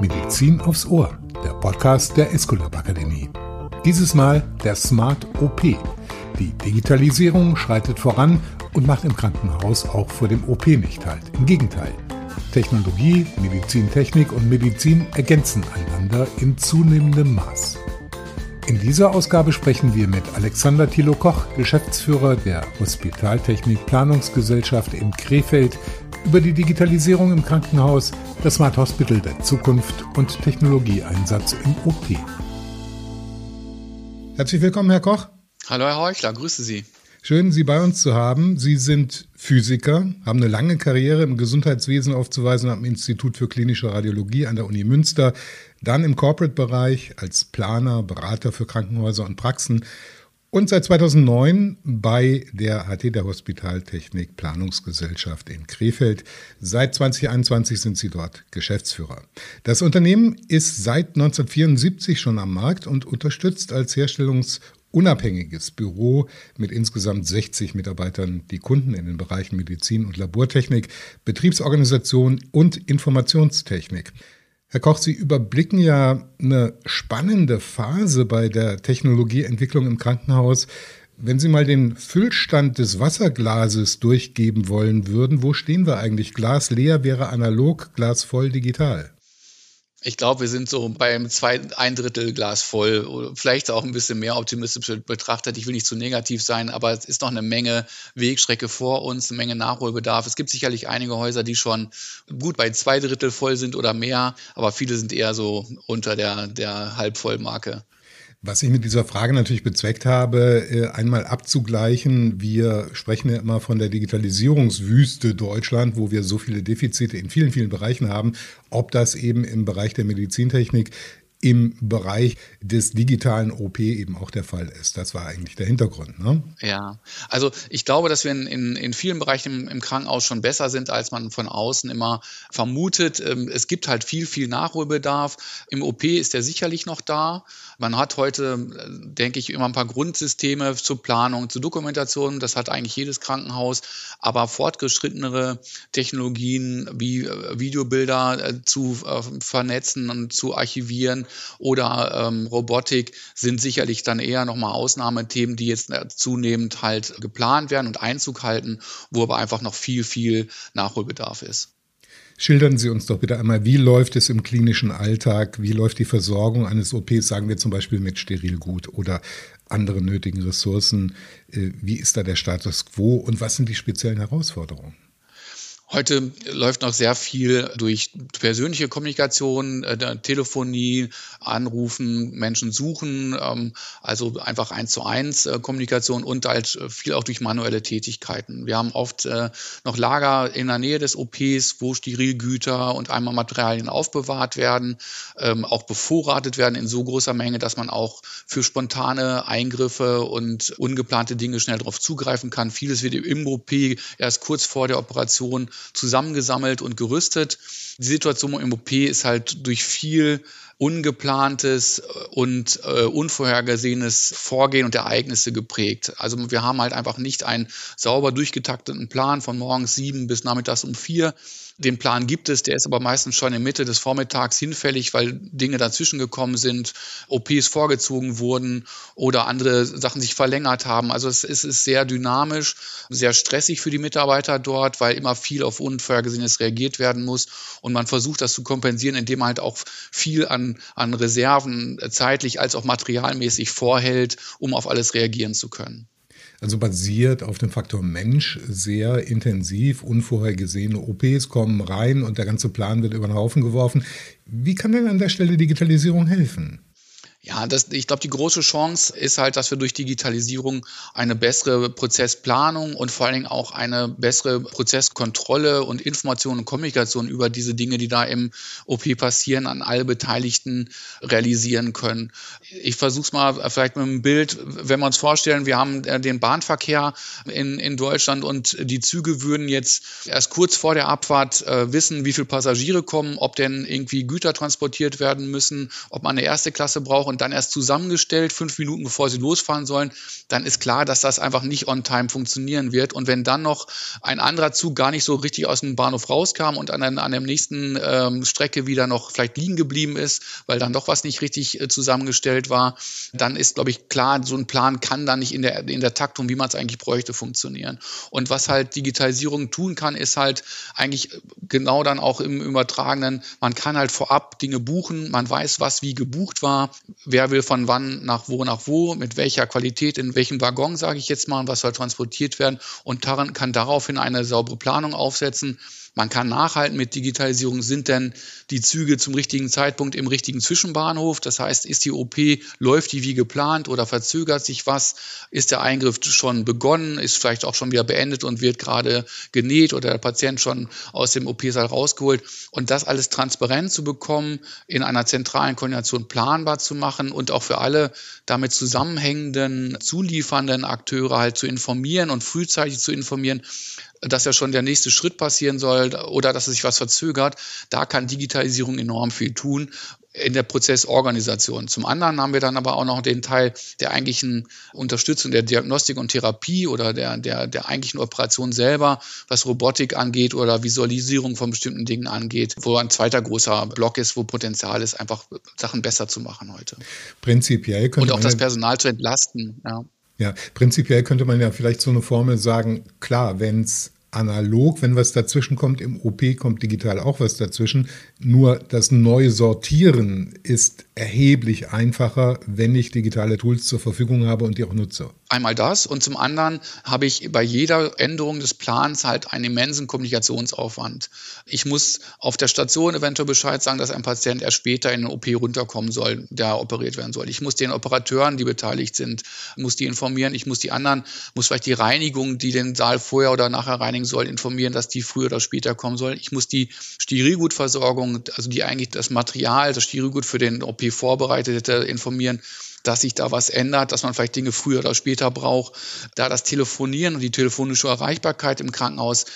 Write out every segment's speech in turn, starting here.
Medizin aufs Ohr, der Podcast der Esculap Akademie. Dieses Mal der Smart OP. Die Digitalisierung schreitet voran und macht im Krankenhaus auch vor dem OP nicht halt. Im Gegenteil. Technologie, Medizintechnik und Medizin ergänzen einander in zunehmendem Maß. In dieser Ausgabe sprechen wir mit Alexander Thilo Koch, Geschäftsführer der Hospitaltechnik Planungsgesellschaft in Krefeld, über die Digitalisierung im Krankenhaus, das Smart Hospital der Zukunft und Technologieeinsatz im OP. Herzlich willkommen, Herr Koch. Hallo, Herr Heuchler, grüße Sie. Schön, Sie bei uns zu haben. Sie sind Physiker, haben eine lange Karriere im Gesundheitswesen aufzuweisen am Institut für klinische Radiologie an der Uni Münster, dann im Corporate-Bereich als Planer, Berater für Krankenhäuser und Praxen und seit 2009 bei der der Hospitaltechnik Planungsgesellschaft in Krefeld. Seit 2021 sind Sie dort Geschäftsführer. Das Unternehmen ist seit 1974 schon am Markt und unterstützt als herstellungsunabhängiges Büro mit insgesamt 60 Mitarbeitern die Kunden in den Bereichen Medizin und Labortechnik, Betriebsorganisation und Informationstechnik. Herr Koch, Sie überblicken ja eine spannende Phase bei der Technologieentwicklung im Krankenhaus. Wenn Sie mal den Füllstand des Wasserglases durchgeben wollen würden, wo stehen wir eigentlich? Glas leer wäre analog, Glas voll digital. Ich glaube, wir sind so beim zwei, ein Drittel Glas voll, vielleicht auch ein bisschen mehr optimistisch betrachtet. Ich will nicht zu negativ sein, aber es ist noch eine Menge Wegstrecke vor uns, eine Menge Nachholbedarf. Es gibt sicherlich einige Häuser, die schon gut bei zwei Drittel voll sind oder mehr, aber viele sind eher so unter der, der Halbvollmarke. Was ich mit dieser Frage natürlich bezweckt habe, äh, einmal abzugleichen, wir sprechen ja immer von der Digitalisierungswüste Deutschland, wo wir so viele Defizite in vielen, vielen Bereichen haben, ob das eben im Bereich der Medizintechnik im Bereich des digitalen OP eben auch der Fall ist. Das war eigentlich der Hintergrund. Ne? Ja, also ich glaube, dass wir in, in, in vielen Bereichen im, im, Krankenhaus schon besser sind, als man von außen immer vermutet. Ähm, es gibt halt viel, viel Nachholbedarf. Im OP ist der sicherlich noch da. Man hat heute, denke ich, immer ein paar Grundsysteme zur Planung, zur Dokumentation. Das hat eigentlich jedes Krankenhaus. Aber fortgeschrittenere Technologien wie äh, Videobilder äh, zu äh, vernetzen und zu archivieren oder ähm, Robotik sind sicherlich dann eher nochmal Ausnahmethemen, die jetzt zunehmend halt geplant werden und Einzug halten, wo aber einfach noch viel, viel Nachholbedarf ist. Schildern Sie uns doch bitte einmal, wie läuft es im klinischen Alltag? Wie läuft die Versorgung eines OPs, sagen wir zum Beispiel mit Sterilgut oder anderen nötigen Ressourcen? Äh, wie ist da der Status quo und was sind die speziellen Herausforderungen? Heute läuft noch sehr viel durch persönliche Kommunikation, äh, Telefonie, Anrufen, Menschen suchen, ähm, also einfach eins zu eins äh, Kommunikation und halt viel auch durch manuelle Tätigkeiten. Wir haben oft äh, noch Lager in der Nähe des OPs, wo Sterilgüter und einmal Materialien aufbewahrt werden, ähm, auch bevorratet werden in so großer Menge, dass man auch für spontane Eingriffe und ungeplante Dinge schnell darauf zugreifen kann. Vieles wird im OP erst kurz vor der Operation zusammengesammelt und gerüstet. Die Situation im OP ist halt durch viel ungeplantes und äh, unvorhergesehenes Vorgehen und Ereignisse geprägt. Also wir haben halt einfach nicht einen sauber durchgetakteten Plan von morgens sieben bis nachmittags um vier, den Plan gibt es, der ist aber meistens schon in Mitte des Vormittags hinfällig, weil Dinge dazwischen gekommen sind, OPs vorgezogen wurden oder andere Sachen sich verlängert haben. Also es ist, sehr dynamisch, sehr stressig für die Mitarbeiter dort, weil immer viel auf Unvorhergesehenes reagiert werden muss. Und man versucht das zu kompensieren, indem man halt auch viel an, an Reserven zeitlich als auch materialmäßig vorhält, um auf alles reagieren zu können. Also basiert auf dem Faktor Mensch sehr intensiv. Unvorhergesehene OPs kommen rein und der ganze Plan wird über den Haufen geworfen. Wie kann denn an der Stelle Digitalisierung helfen? Ja, das, ich glaube, die große Chance ist halt, dass wir durch Digitalisierung eine bessere Prozessplanung und vor allen Dingen auch eine bessere Prozesskontrolle und Information und Kommunikation über diese Dinge, die da im OP passieren, an alle Beteiligten realisieren können. Ich versuche es mal vielleicht mit einem Bild, wenn wir uns vorstellen, wir haben äh, den Bahnverkehr in, in Deutschland und die Züge würden jetzt erst kurz vor der Abfahrt äh, wissen, wie viele Passagiere kommen, ob denn irgendwie Güter transportiert werden müssen, ob man eine erste Klasse braucht und dann erst zusammengestellt, fünf Minuten bevor sie losfahren sollen, dann ist klar, dass das einfach nicht on time funktionieren wird. Und wenn dann noch ein anderer Zug gar nicht so richtig aus dem Bahnhof rauskam und an, an der nächsten ähm, Strecke wieder noch vielleicht liegen geblieben ist, weil dann doch was nicht richtig äh, zusammengestellt war, dann ist, glaube ich, klar, so ein Plan kann dann nicht in der, in der Taktung, wie man es eigentlich bräuchte, funktionieren. Und was halt Digitalisierung tun kann, ist halt eigentlich genau dann auch im Übertragenen, man kann halt vorab Dinge buchen, man weiß, was wie gebucht war, wer will von wann nach wo nach wo, mit welcher Qualität, in welchem Waggon, sage ich jetzt mal, was soll transportiert werden. Und kann daraufhin eine saubere Planung aufsetzen man kann nachhalten mit Digitalisierung. Sind denn die Züge zum richtigen Zeitpunkt im richtigen Zwischenbahnhof? Das heißt, ist die OP, läuft die wie geplant oder verzögert sich was? Ist der Eingriff schon begonnen? Ist vielleicht auch schon wieder beendet und wird gerade genäht oder der Patient schon aus dem OP-Saal rausgeholt? Und das alles transparent zu bekommen, in einer zentralen Koordination planbar zu machen und auch für alle damit zusammenhängenden, zuliefernden Akteure halt zu informieren und frühzeitig zu informieren, dass ja schon der nächste Schritt passieren soll oder dass sich was verzögert. Da kann Digitalisierung enorm viel tun in der Prozessorganisation. Zum anderen haben wir dann aber auch noch den Teil der eigentlichen Unterstützung der Diagnostik und Therapie oder der, der, der eigentlichen Operation selber, was Robotik angeht oder Visualisierung von bestimmten Dingen angeht, wo ein zweiter großer Block ist, wo Potenzial ist, einfach Sachen besser zu machen heute. Prinzipiell könnte Und auch das Personal zu entlasten. Ja. Ja, prinzipiell könnte man ja vielleicht so eine Formel sagen, klar, wenn es analog, wenn was dazwischen kommt, im OP kommt digital auch was dazwischen. Nur das neue Sortieren ist erheblich einfacher, wenn ich digitale Tools zur Verfügung habe und die auch nutze. Einmal das und zum anderen habe ich bei jeder Änderung des Plans halt einen immensen Kommunikationsaufwand. Ich muss auf der Station eventuell Bescheid sagen, dass ein Patient erst später in den OP runterkommen soll, der operiert werden soll. Ich muss den Operateuren, die beteiligt sind, muss die informieren. Ich muss die anderen, muss vielleicht die Reinigung, die den Saal vorher oder nachher reinigen soll, informieren, dass die früher oder später kommen soll. Ich muss die Sterilgutversorgung, also die eigentlich das Material, das Sterilgut für den OP vorbereitet hätte, informieren, dass sich da was ändert, dass man vielleicht Dinge früher oder später braucht. Da das Telefonieren und die telefonische Erreichbarkeit im Krankenhaus,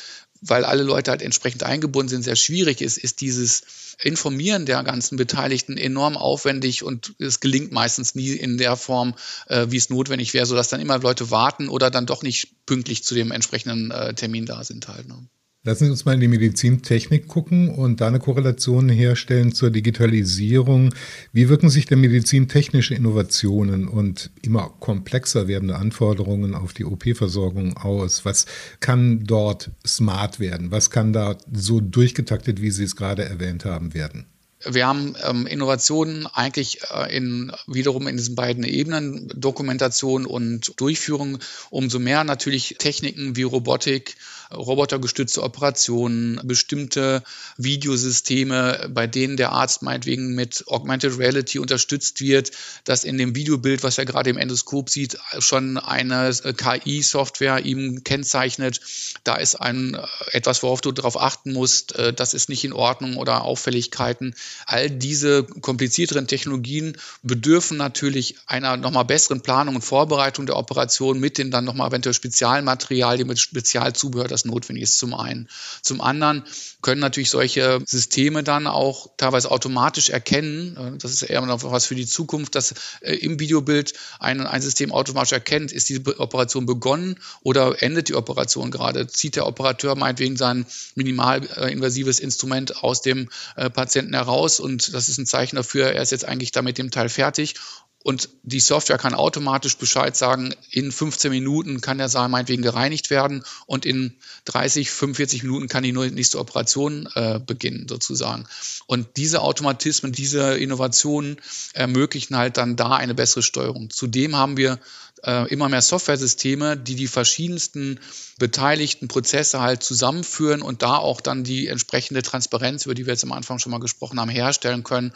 weil alle Leute halt entsprechend eingebunden sind, sehr schwierig ist, ist dieses Informieren der ganzen Beteiligten enorm aufwendig und es gelingt meistens nie in der Form, äh, wie es notwendig wäre, sodass dann immer Leute warten oder dann doch nicht pünktlich zu dem entsprechenden äh, Termin da sind halt. Ne? Lassen Sie uns mal in die Medizintechnik gucken und da eine Korrelation herstellen zur Digitalisierung. Wie wirken sich denn medizintechnische Innovationen und immer komplexer werdende Anforderungen auf die OP-Versorgung aus? Was kann dort smart werden? Was kann da so durchgetaktet, wie Sie es gerade erwähnt haben, werden? Wir haben ähm, Innovationen eigentlich äh, in, wiederum in diesen beiden Ebenen, Dokumentation und Durchführung, umso mehr natürlich Techniken wie Robotik, robotergestützte Operationen, bestimmte Videosysteme, bei denen der Arzt meinetwegen mit Augmented Reality unterstützt wird, dass in dem Videobild, was er gerade im Endoskop sieht, schon eine KI-Software ihm kennzeichnet. Da ist ein äh, etwas, worauf du darauf achten musst, äh, das ist nicht in Ordnung oder Auffälligkeiten. All diese komplizierteren Technologien bedürfen natürlich einer nochmal besseren Planung und Vorbereitung der Operation mit den dann nochmal eventuell Spezialmaterialien, mit Spezialzubehör, das notwendig ist zum einen. Zum anderen können natürlich solche Systeme dann auch teilweise automatisch erkennen, äh, das ist eher noch was für die Zukunft, dass äh, im Videobild ein, ein System automatisch erkennt, ist diese Operation begonnen oder endet die Operation gerade, zieht der Operateur meinetwegen sein minimalinvasives Instrument aus dem äh, Patienten heraus und das ist ein Zeichen dafür, er ist jetzt eigentlich da mit dem Teil fertig und die Software kann automatisch Bescheid sagen, in 15 Minuten kann der Saal meinetwegen gereinigt werden und in 30, 45 Minuten kann die nächste Operation äh, beginnen, sozusagen. Und diese Automatismen, diese Innovationen ermöglichen halt dann da eine bessere Steuerung. Zudem haben wir äh, immer mehr Softwaresysteme, die die verschiedensten beteiligten Prozesse halt zusammenführen und da auch dann die entsprechende Transparenz, über die wir jetzt am Anfang schon mal gesprochen haben, herstellen können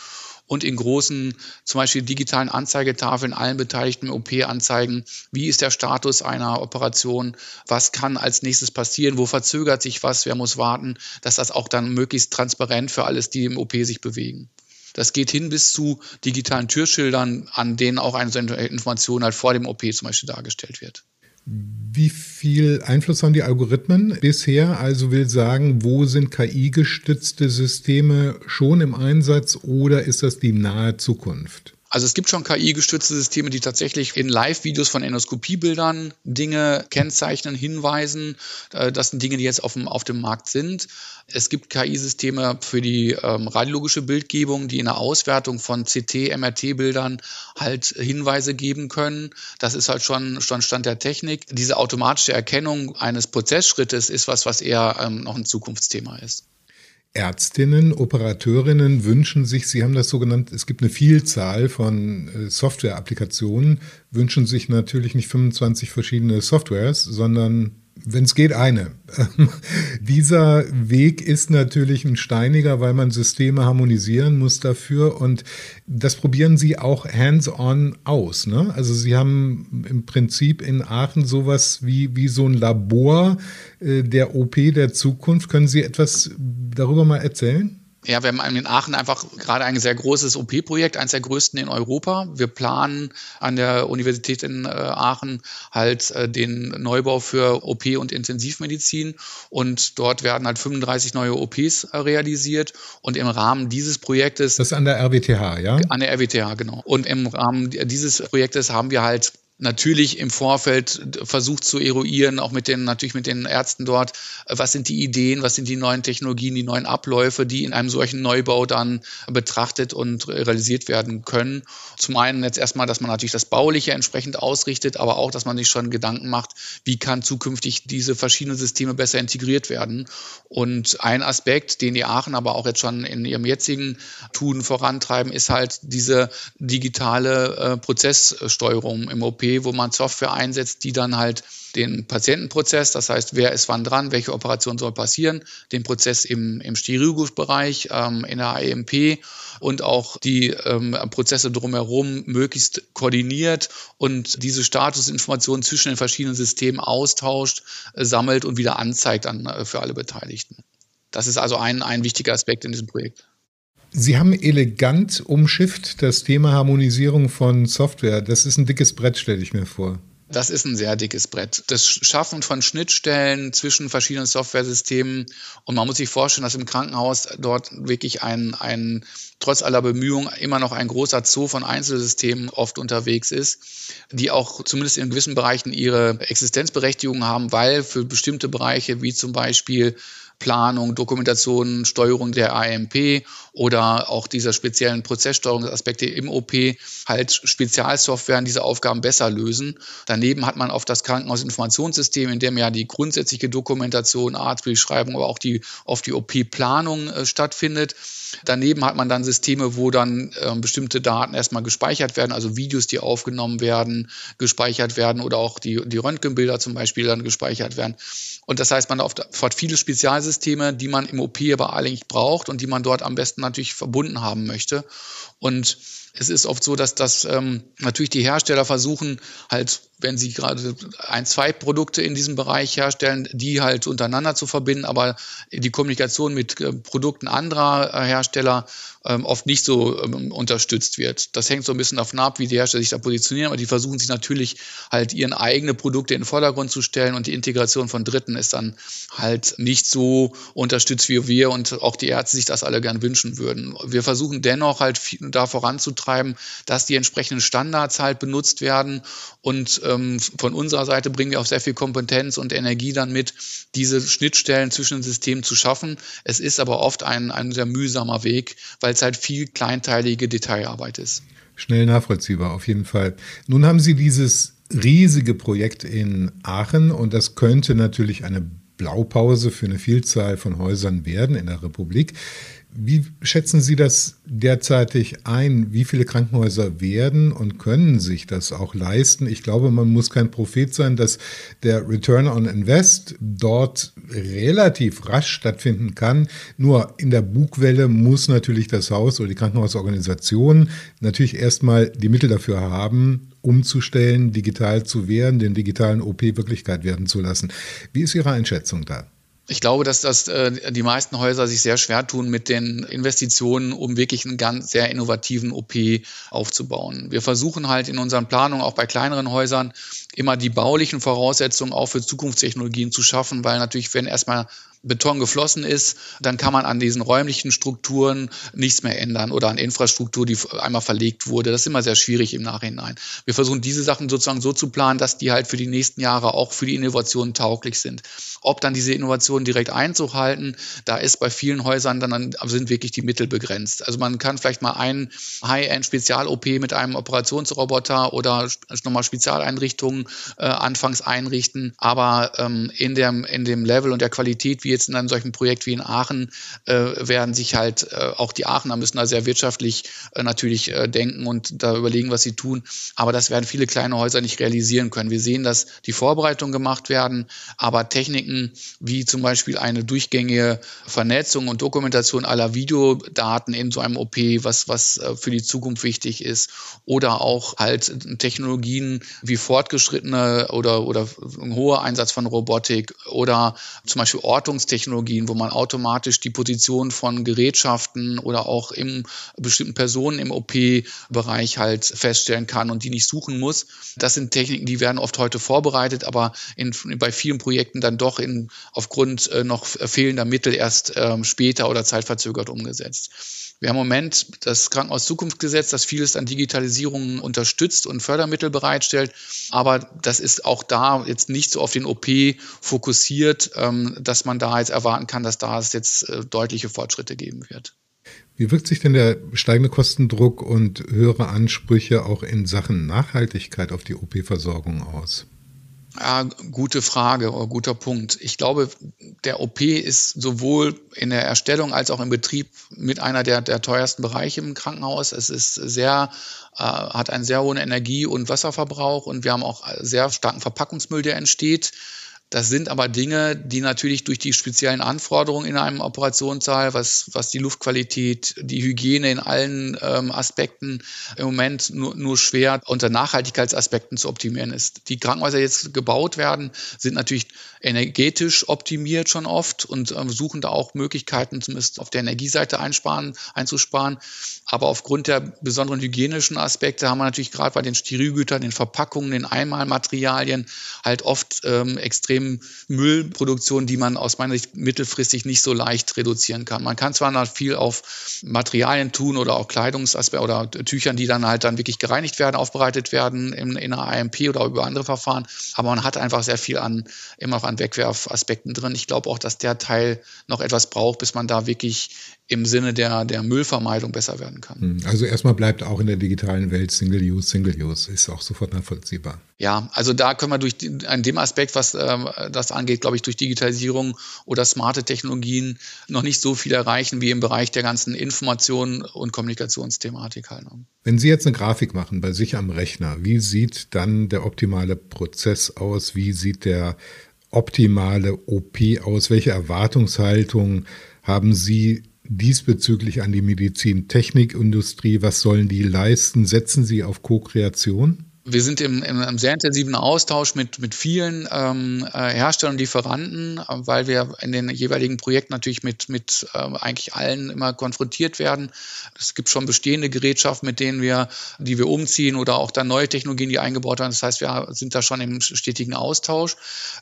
und in großen, zum Beispiel digitalen Anzeigetafeln allen Beteiligten im OP anzeigen, wie ist der Status einer Operation, was kann als nächstes passieren, wo verzögert sich was, wer muss warten, dass das auch dann möglichst transparent für alles, die im OP sich bewegen. Das geht hin bis zu digitalen Türschildern, an denen auch eine Information halt vor dem OP zum Beispiel dargestellt wird. Wie viel Einfluss haben die Algorithmen bisher? Also will sagen, wo sind KI-gestützte Systeme schon im Einsatz oder ist das die nahe Zukunft? Also es gibt schon KI-gestützte Systeme, die tatsächlich in Live-Videos von Endoskopiebildern Dinge kennzeichnen, hinweisen. Äh, das sind Dinge, die jetzt auf dem, auf dem Markt sind. Es gibt KI-Systeme für die ähm, radiologische Bildgebung, die in der Auswertung von CT, MRT-Bildern halt Hinweise geben können. Das ist halt schon, schon Stand der Technik. Diese automatische Erkennung eines Prozessschrittes ist was, was eher ähm, noch ein Zukunftsthema ist. Ärztinnen, Operateurinnen wünschen sich, Sie haben das so genannt, es gibt eine Vielzahl von äh, Software-Applikationen, wünschen sich natürlich nicht 25 verschiedene Softwares, sondern wenn es geht, eine. Dieser Weg ist natürlich ein steiniger, weil man Systeme harmonisieren muss dafür und das probieren Sie auch hands-on aus. Ne? Also Sie haben im Prinzip in Aachen sowas wie, wie so ein Labor äh, der OP der Zukunft. Können Sie etwas darüber mal erzählen? Ja, wir haben in Aachen einfach gerade ein sehr großes OP-Projekt, eines der größten in Europa. Wir planen an der Universität in äh, Aachen halt äh, den Neubau für OP und Intensivmedizin und dort werden halt 35 neue OPs äh, realisiert und im Rahmen dieses Projektes. Das ist an der RWTH, ja? An der RWTH, genau. Und im Rahmen dieses Projektes haben wir halt natürlich im Vorfeld versucht zu eruieren, auch mit den, natürlich mit den Ärzten dort, was sind die Ideen, was sind die neuen Technologien, die neuen Abläufe, die in einem solchen Neubau dann betrachtet und realisiert werden können. Zum einen jetzt erstmal, dass man natürlich das Bauliche entsprechend ausrichtet, aber auch, dass man sich schon Gedanken macht, wie kann zukünftig diese verschiedenen Systeme besser integriert werden. Und ein Aspekt, den die Aachen aber auch jetzt schon in ihrem jetzigen Tun vorantreiben, ist halt diese digitale äh, Prozesssteuerung im OP wo man Software einsetzt, die dann halt den Patientenprozess, das heißt, wer ist wann dran, welche Operation soll passieren, den Prozess im, im Chirurgus-Bereich, ähm, in der IMP und auch die ähm, Prozesse drumherum möglichst koordiniert und diese Statusinformationen zwischen den verschiedenen Systemen austauscht, äh, sammelt und wieder anzeigt dann äh, für alle Beteiligten. Das ist also ein, ein wichtiger Aspekt in diesem Projekt. Sie haben elegant umschifft das Thema Harmonisierung von Software. Das ist ein dickes Brett, stelle ich mir vor. Das ist ein sehr dickes Brett. Das Schaffen von Schnittstellen zwischen verschiedenen Softwaresystemen. Und man muss sich vorstellen, dass im Krankenhaus dort wirklich ein, ein trotz aller Bemühungen immer noch ein großer Zoo von Einzelsystemen oft unterwegs ist, die auch zumindest in gewissen Bereichen ihre Existenzberechtigung haben, weil für bestimmte Bereiche wie zum Beispiel Planung, Dokumentation, Steuerung der AMP oder auch dieser speziellen Prozesssteuerungsaspekte im OP halt Spezialsoftware diese Aufgaben besser lösen. Daneben hat man auf das Krankenhausinformationssystem, in dem ja die grundsätzliche Dokumentation, Arztbeschreibung, aber auch die, oft die OP-Planung äh, stattfindet. Daneben hat man dann Systeme, wo dann äh, bestimmte Daten erstmal gespeichert werden, also Videos, die aufgenommen werden, gespeichert werden oder auch die, die Röntgenbilder zum Beispiel dann gespeichert werden. Und das heißt, man hat viele Spezialsysteme, die man im OP aber eigentlich braucht und die man dort am besten natürlich verbunden haben möchte. Und es ist oft so, dass das ähm, natürlich die Hersteller versuchen, halt, wenn sie gerade ein, zwei Produkte in diesem Bereich herstellen, die halt untereinander zu verbinden, aber die Kommunikation mit äh, Produkten anderer äh, Hersteller ähm, oft nicht so ähm, unterstützt wird. Das hängt so ein bisschen davon ab, wie die Hersteller sich da positionieren, aber die versuchen sich natürlich halt ihren eigene Produkte in den Vordergrund zu stellen und die Integration von Dritten ist dann halt nicht so unterstützt wie wir und auch die Ärzte sich das alle gern wünschen würden. Wir versuchen dennoch halt da voranzutreiben, dass die entsprechenden Standards halt benutzt werden und ähm, von unserer Seite bringen wir auch sehr viel Kompetenz und Energie dann mit, diese Schnittstellen zwischen den Systemen zu schaffen. Es ist aber oft ein, ein sehr mühsamer Weg, weil es halt viel kleinteilige Detailarbeit ist. Schnell nachvollziehbar, auf jeden Fall. Nun haben Sie dieses riesige Projekt in Aachen und das könnte natürlich eine Blaupause für eine Vielzahl von Häusern werden in der Republik. Wie schätzen Sie das derzeitig ein? Wie viele Krankenhäuser werden und können sich das auch leisten? Ich glaube, man muss kein Prophet sein, dass der Return on Invest dort relativ rasch stattfinden kann. Nur in der Bugwelle muss natürlich das Haus oder die Krankenhausorganisation natürlich erstmal die Mittel dafür haben, umzustellen, digital zu werden, den digitalen OP Wirklichkeit werden zu lassen. Wie ist Ihre Einschätzung da? Ich glaube, dass das äh, die meisten Häuser sich sehr schwer tun mit den Investitionen, um wirklich einen ganz sehr innovativen OP aufzubauen. Wir versuchen halt in unseren Planungen auch bei kleineren Häusern immer die baulichen Voraussetzungen auch für Zukunftstechnologien zu schaffen, weil natürlich, wenn erstmal Beton geflossen ist, dann kann man an diesen räumlichen Strukturen nichts mehr ändern oder an Infrastruktur, die einmal verlegt wurde. Das ist immer sehr schwierig im Nachhinein. Wir versuchen diese Sachen sozusagen so zu planen, dass die halt für die nächsten Jahre auch für die Innovationen tauglich sind. Ob dann diese Innovationen direkt Einzug halten, da ist bei vielen Häusern dann sind wirklich die Mittel begrenzt. Also man kann vielleicht mal einen High-End-Spezial-OP mit einem Operationsroboter oder nochmal Spezialeinrichtungen äh, anfangs einrichten, aber ähm, in, dem, in dem Level und der Qualität, wie jetzt in einem solchen Projekt wie in Aachen, äh, werden sich halt äh, auch die Aachener müssen da sehr wirtschaftlich äh, natürlich äh, denken und da überlegen, was sie tun. Aber das werden viele kleine Häuser nicht realisieren können. Wir sehen, dass die Vorbereitungen gemacht werden, aber Techniken wie zum Beispiel eine durchgängige Vernetzung und Dokumentation aller Videodaten in so einem OP, was, was äh, für die Zukunft wichtig ist, oder auch halt Technologien wie fortgeschrittene oder, oder ein hoher Einsatz von Robotik oder zum Beispiel Ortungstechnologien, wo man automatisch die Position von Gerätschaften oder auch im bestimmten Personen im OP-Bereich halt feststellen kann und die nicht suchen muss. Das sind Techniken, die werden oft heute vorbereitet, aber in, bei vielen Projekten dann doch in, aufgrund äh, noch fehlender Mittel erst ähm, später oder zeitverzögert umgesetzt. Wir haben im Moment das Krankenhaus Zukunftsgesetz, das vieles an Digitalisierung unterstützt und Fördermittel bereitstellt. Aber das ist auch da jetzt nicht so auf den OP fokussiert, ähm, dass man da jetzt erwarten kann, dass da es jetzt äh, deutliche Fortschritte geben wird. Wie wirkt sich denn der steigende Kostendruck und höhere Ansprüche auch in Sachen Nachhaltigkeit auf die OP-Versorgung aus? Ja, gute Frage oder guter Punkt. Ich glaube, der OP ist sowohl in der Erstellung als auch im Betrieb mit einer der, der teuersten Bereiche im Krankenhaus. Es ist sehr, äh, hat einen sehr hohen Energie- und Wasserverbrauch und wir haben auch sehr starken Verpackungsmüll, der entsteht. Das sind aber Dinge, die natürlich durch die speziellen Anforderungen in einem Operationssaal, was, was die Luftqualität, die Hygiene in allen ähm, Aspekten im Moment nur, nur schwer unter Nachhaltigkeitsaspekten zu optimieren ist. Die Krankenhäuser jetzt gebaut werden, sind natürlich energetisch optimiert schon oft und äh, suchen da auch Möglichkeiten, zumindest auf der Energieseite einsparen, einzusparen. Aber aufgrund der besonderen hygienischen Aspekte haben wir natürlich gerade bei den Sterilgütern, den Verpackungen, den Einmalmaterialien halt oft ähm, extrem Müllproduktion, die man aus meiner Sicht mittelfristig nicht so leicht reduzieren kann. Man kann zwar noch viel auf Materialien tun oder auch Kleidungsaspekte oder Tüchern, die dann halt dann wirklich gereinigt werden, aufbereitet werden in, in einer AMP oder über andere Verfahren, aber man hat einfach sehr viel an immer noch an Wegwerfaspekten drin. Ich glaube auch, dass der Teil noch etwas braucht, bis man da wirklich im Sinne der, der Müllvermeidung besser werden kann. Hm, also erstmal bleibt auch in der digitalen Welt Single-Use, Single-Use, ist auch sofort nachvollziehbar. Ja, also da können wir durch an dem Aspekt, was äh, das angeht, glaube ich, durch Digitalisierung oder smarte Technologien noch nicht so viel erreichen wie im Bereich der ganzen Information und Kommunikationsthematik halt. Wenn Sie jetzt eine Grafik machen bei sich am Rechner, wie sieht dann der optimale Prozess aus? Wie sieht der optimale OP aus? Welche Erwartungshaltung haben Sie diesbezüglich an die Medizintechnikindustrie? Was sollen die leisten? Setzen Sie auf Co-Kreation? Wir sind im, im, im, sehr intensiven Austausch mit, mit vielen ähm, äh, Herstellern und Lieferanten, äh, weil wir in den jeweiligen Projekten natürlich mit, mit äh, eigentlich allen immer konfrontiert werden. Es gibt schon bestehende Gerätschaften, mit denen wir, die wir umziehen oder auch dann neue Technologien, die eingebaut werden. Das heißt, wir sind da schon im stetigen Austausch.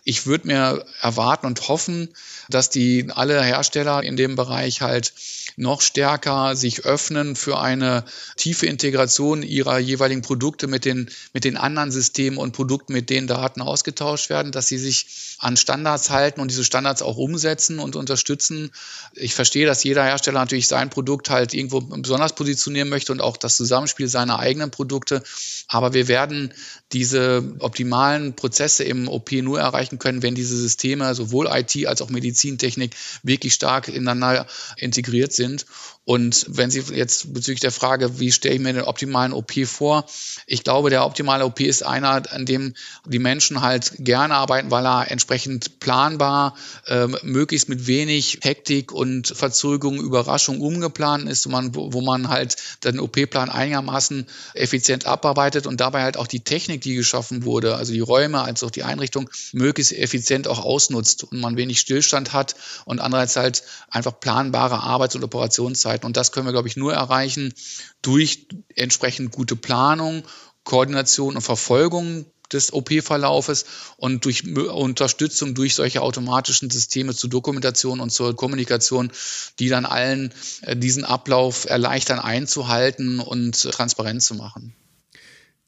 Ich würde mir erwarten und hoffen, dass die alle Hersteller in dem Bereich halt noch stärker sich öffnen für eine tiefe Integration ihrer jeweiligen Produkte mit den, mit den anderen Systemen und Produkten, mit denen Daten ausgetauscht werden, dass sie sich an Standards halten und diese Standards auch umsetzen und unterstützen. Ich verstehe, dass jeder Hersteller natürlich sein Produkt halt irgendwo besonders positionieren möchte und auch das Zusammenspiel seiner eigenen Produkte. Aber wir werden diese optimalen Prozesse im OP nur erreichen können, wenn diese Systeme, sowohl IT als auch Medizintechnik, wirklich stark ineinander integriert sind. Und wenn Sie jetzt bezüglich der Frage, wie stelle ich mir den optimalen OP vor? Ich glaube, der optimale OP ist einer, an dem die Menschen halt gerne arbeiten, weil er entsprechend planbar, äh, möglichst mit wenig Hektik und Verzögerung, Überraschung umgeplant ist, wo man, wo, man halt den OP-Plan einigermaßen effizient abarbeitet und dabei halt auch die Technik, die geschaffen wurde, also die Räume als auch die Einrichtung, möglichst effizient auch ausnutzt und man wenig Stillstand hat und andererseits halt einfach planbare Arbeits- und Operationszeiten. Und das können wir, glaube ich, nur erreichen durch entsprechend gute Planung, Koordination und Verfolgung des OP-Verlaufes und durch Unterstützung durch solche automatischen Systeme zur Dokumentation und zur Kommunikation, die dann allen äh, diesen Ablauf erleichtern einzuhalten und transparent zu machen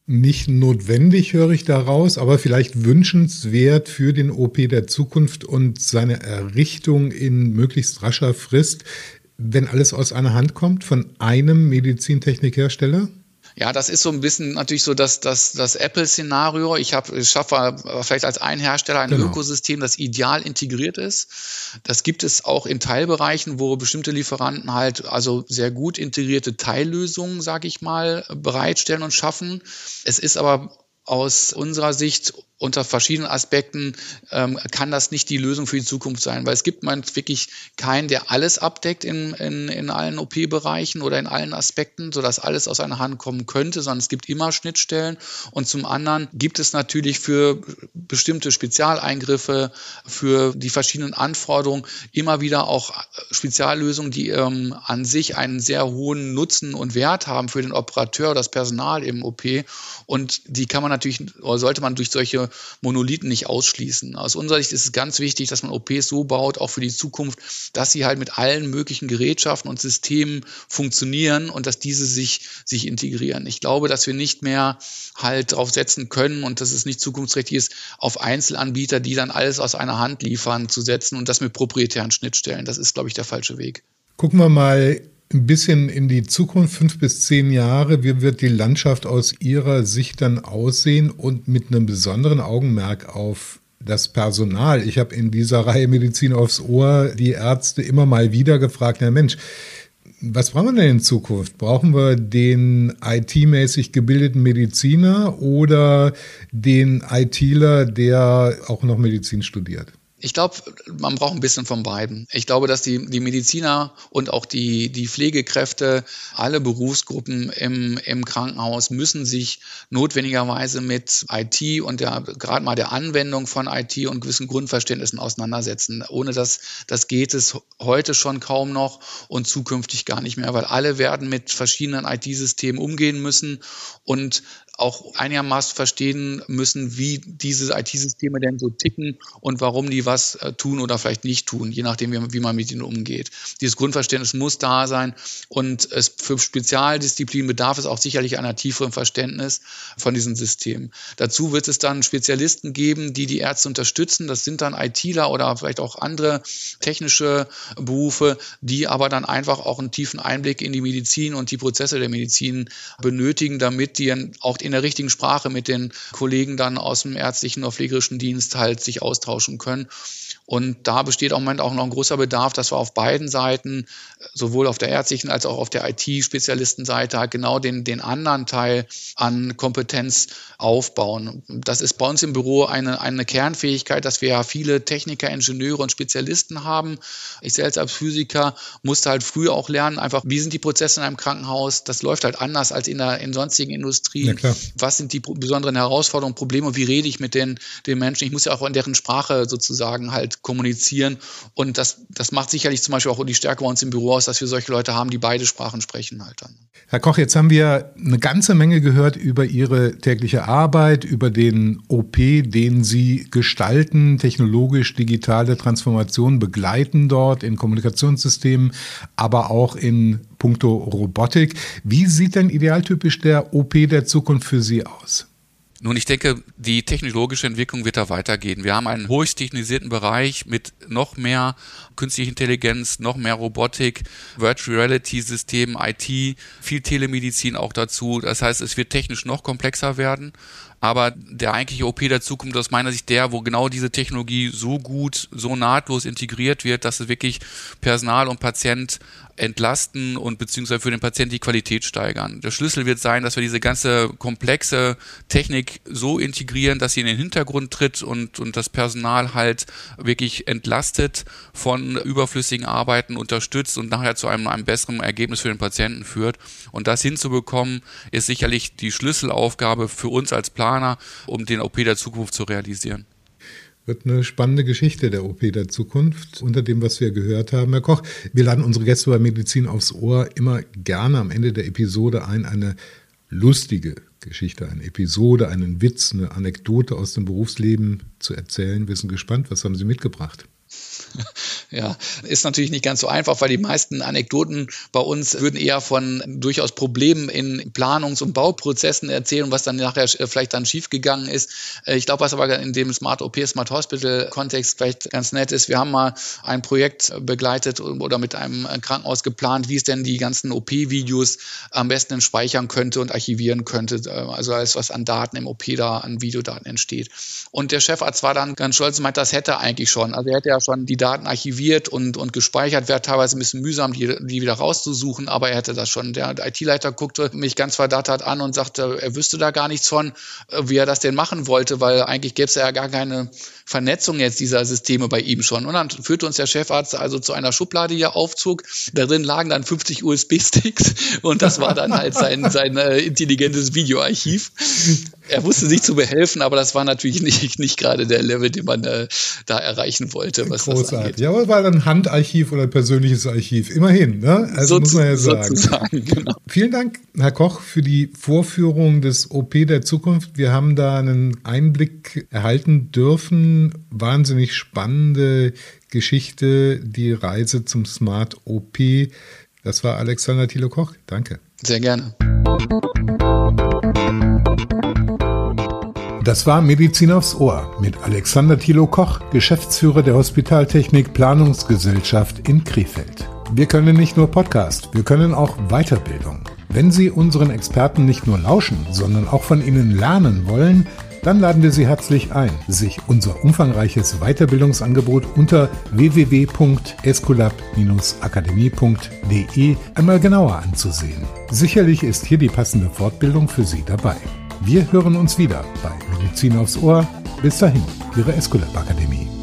nicht notwendig, höre ich daraus, aber vielleicht wünschenswert für den OP der Zukunft und seine Errichtung in möglichst rascher Frist, wenn alles aus einer Hand kommt von einem Medizintechnikhersteller? Ja, das ist so ein bisschen natürlich so das, das, das Apple-Szenario. Ich, hab, ich schaffe vielleicht als ein Hersteller ein genau. Ökosystem, das ideal integriert ist. Das gibt es auch in Teilbereichen, wo bestimmte Lieferanten halt also sehr gut integrierte Teillösungen, sage ich mal, bereitstellen und schaffen. Es ist aber aus unserer Sicht unter verschiedenen Aspekten ähm, kann das nicht die Lösung für die Zukunft sein, weil es gibt man wirklich keinen, der alles abdeckt in, in, in allen OP-Bereichen oder in allen Aspekten, sodass alles aus einer Hand kommen könnte, sondern es gibt immer Schnittstellen. Und zum anderen gibt es natürlich für bestimmte Spezialeingriffe, für die verschiedenen Anforderungen immer wieder auch Speziallösungen, die ähm, an sich einen sehr hohen Nutzen und Wert haben für den Operateur, das Personal im OP. Und die kann man natürlich, sollte man durch solche Monolithen nicht ausschließen. Aus unserer Sicht ist es ganz wichtig, dass man OPs so baut, auch für die Zukunft, dass sie halt mit allen möglichen Gerätschaften und Systemen funktionieren und dass diese sich, sich integrieren. Ich glaube, dass wir nicht mehr halt darauf setzen können und dass es nicht zukunftsträchtig ist, auf Einzelanbieter, die dann alles aus einer Hand liefern, zu setzen und das mit proprietären Schnittstellen. Das ist, glaube ich, der falsche Weg. Gucken wir mal ein bisschen in die Zukunft, fünf bis zehn Jahre. Wie wird die Landschaft aus Ihrer Sicht dann aussehen und mit einem besonderen Augenmerk auf das Personal? Ich habe in dieser Reihe Medizin aufs Ohr die Ärzte immer mal wieder gefragt, Herr Mensch, was brauchen wir denn in Zukunft? Brauchen wir den IT-mäßig gebildeten Mediziner oder den ITler, der auch noch Medizin studiert? Ich glaube, man braucht ein bisschen von beiden. Ich glaube, dass die, die Mediziner und auch die, die Pflegekräfte, alle Berufsgruppen im, im Krankenhaus müssen sich notwendigerweise mit IT und gerade mal der Anwendung von IT und gewissen Grundverständnissen auseinandersetzen. Ohne das, das geht es heute schon kaum noch und zukünftig gar nicht mehr, weil alle werden mit verschiedenen IT-Systemen umgehen müssen und auch einigermaßen verstehen müssen, wie diese IT-Systeme denn so ticken und warum die was äh, tun oder vielleicht nicht tun, je nachdem, wie, man mit ihnen umgeht. Dieses Grundverständnis muss da sein und es für Spezialdisziplinen bedarf es auch sicherlich einer tieferen Verständnis von diesen Systemen. Dazu wird es dann Spezialisten geben, die die Ärzte unterstützen. Das sind dann ITler oder vielleicht auch andere technische Berufe, die aber dann einfach auch einen tiefen Einblick in die Medizin und die Prozesse der Medizin benötigen, damit die auch in der richtigen Sprache mit den Kollegen dann aus dem ärztlichen oder pflegerischen Dienst halt sich austauschen können. Und da besteht im Moment auch noch ein großer Bedarf, dass wir auf beiden Seiten, sowohl auf der ärztlichen als auch auf der IT-Spezialistenseite, halt genau den, den anderen Teil an Kompetenz aufbauen. Das ist bei uns im Büro eine, eine Kernfähigkeit, dass wir ja viele Techniker, Ingenieure und Spezialisten haben. Ich selbst als Physiker musste halt früh auch lernen, einfach, wie sind die Prozesse in einem Krankenhaus? Das läuft halt anders als in der in sonstigen Industrien. Ja, Was sind die besonderen Herausforderungen, Probleme? und Wie rede ich mit den, den Menschen? Ich muss ja auch in deren Sprache sozusagen halt kommunizieren. Und das, das macht sicherlich zum Beispiel auch die Stärke bei uns im Büro aus, dass wir solche Leute haben, die beide Sprachen sprechen halt dann. Herr Koch, jetzt haben wir eine ganze Menge gehört über Ihre tägliche Arbeit, über den OP, den Sie gestalten, technologisch digitale Transformation begleiten dort in Kommunikationssystemen, aber auch in puncto Robotik. Wie sieht denn idealtypisch der OP der Zukunft für Sie aus? Nun, ich denke, die technologische Entwicklung wird da weitergehen. Wir haben einen höchst technisierten Bereich mit noch mehr künstliche Intelligenz, noch mehr Robotik, Virtual Reality Systemen, IT, viel Telemedizin auch dazu. Das heißt, es wird technisch noch komplexer werden. Aber der eigentliche OP der Zukunft aus meiner Sicht der, wo genau diese Technologie so gut, so nahtlos integriert wird, dass es wirklich Personal und Patient entlasten und beziehungsweise für den Patienten die Qualität steigern. Der Schlüssel wird sein, dass wir diese ganze komplexe Technik so integrieren, dass sie in den Hintergrund tritt und, und das Personal halt wirklich entlastet von überflüssigen Arbeiten unterstützt und nachher zu einem, einem besseren Ergebnis für den Patienten führt. Und das hinzubekommen, ist sicherlich die Schlüsselaufgabe für uns als Planer, um den OP der Zukunft zu realisieren. Wird eine spannende Geschichte der OP der Zukunft unter dem, was wir gehört haben. Herr Koch, wir laden unsere Gäste bei Medizin aufs Ohr immer gerne am Ende der Episode ein, eine lustige Geschichte, eine Episode, einen Witz, eine Anekdote aus dem Berufsleben zu erzählen. Wir sind gespannt, was haben Sie mitgebracht? Ja, ist natürlich nicht ganz so einfach, weil die meisten Anekdoten bei uns würden eher von durchaus Problemen in Planungs- und Bauprozessen erzählen, was dann nachher vielleicht dann schiefgegangen ist. Äh, ich glaube, was aber in dem Smart OP, Smart Hospital Kontext vielleicht ganz nett ist, wir haben mal ein Projekt begleitet oder mit einem Krankenhaus geplant, wie es denn die ganzen OP-Videos am besten speichern könnte und archivieren könnte. Äh, also alles, was an Daten im OP da, an Videodaten entsteht. Und der Chefarzt war dann ganz stolz und meint, das hätte er eigentlich schon. Also er hätte ja schon die Daten archiviert und, und gespeichert. Wäre teilweise ein bisschen mühsam, die, die wieder rauszusuchen, aber er hätte das schon. Der IT-Leiter guckte mich ganz verdattert an und sagte, er wüsste da gar nichts von, äh, wie er das denn machen wollte, weil eigentlich gäbe es ja gar keine Vernetzung jetzt dieser Systeme bei ihm schon. Und dann führte uns der Chefarzt also zu einer Schublade hier aufzug. Darin lagen dann 50 USB-Sticks und das war dann halt sein, sein äh, intelligentes Videoarchiv. Er wusste sich zu behelfen, aber das war natürlich nicht, nicht gerade der Level, den man äh, da erreichen wollte. Was Großartig. Ja, aber war dann Handarchiv oder persönliches Archiv. Immerhin, ne? Also so muss man ja sagen. Sozusagen, genau. Vielen Dank, Herr Koch, für die Vorführung des OP der Zukunft. Wir haben da einen Einblick erhalten dürfen. Wahnsinnig spannende Geschichte, die Reise zum Smart OP. Das war Alexander Thilo Koch. Danke. Sehr gerne. Das war Medizin aufs Ohr mit Alexander Thilo Koch, Geschäftsführer der Hospitaltechnik Planungsgesellschaft in Krefeld. Wir können nicht nur Podcast, wir können auch Weiterbildung. Wenn Sie unseren Experten nicht nur lauschen, sondern auch von ihnen lernen wollen, dann laden wir Sie herzlich ein, sich unser umfangreiches Weiterbildungsangebot unter www.esculap-akademie.de einmal genauer anzusehen. Sicherlich ist hier die passende Fortbildung für Sie dabei. Wir hören uns wieder bei Medizin aufs Ohr. Bis dahin, Ihre Esculap Akademie.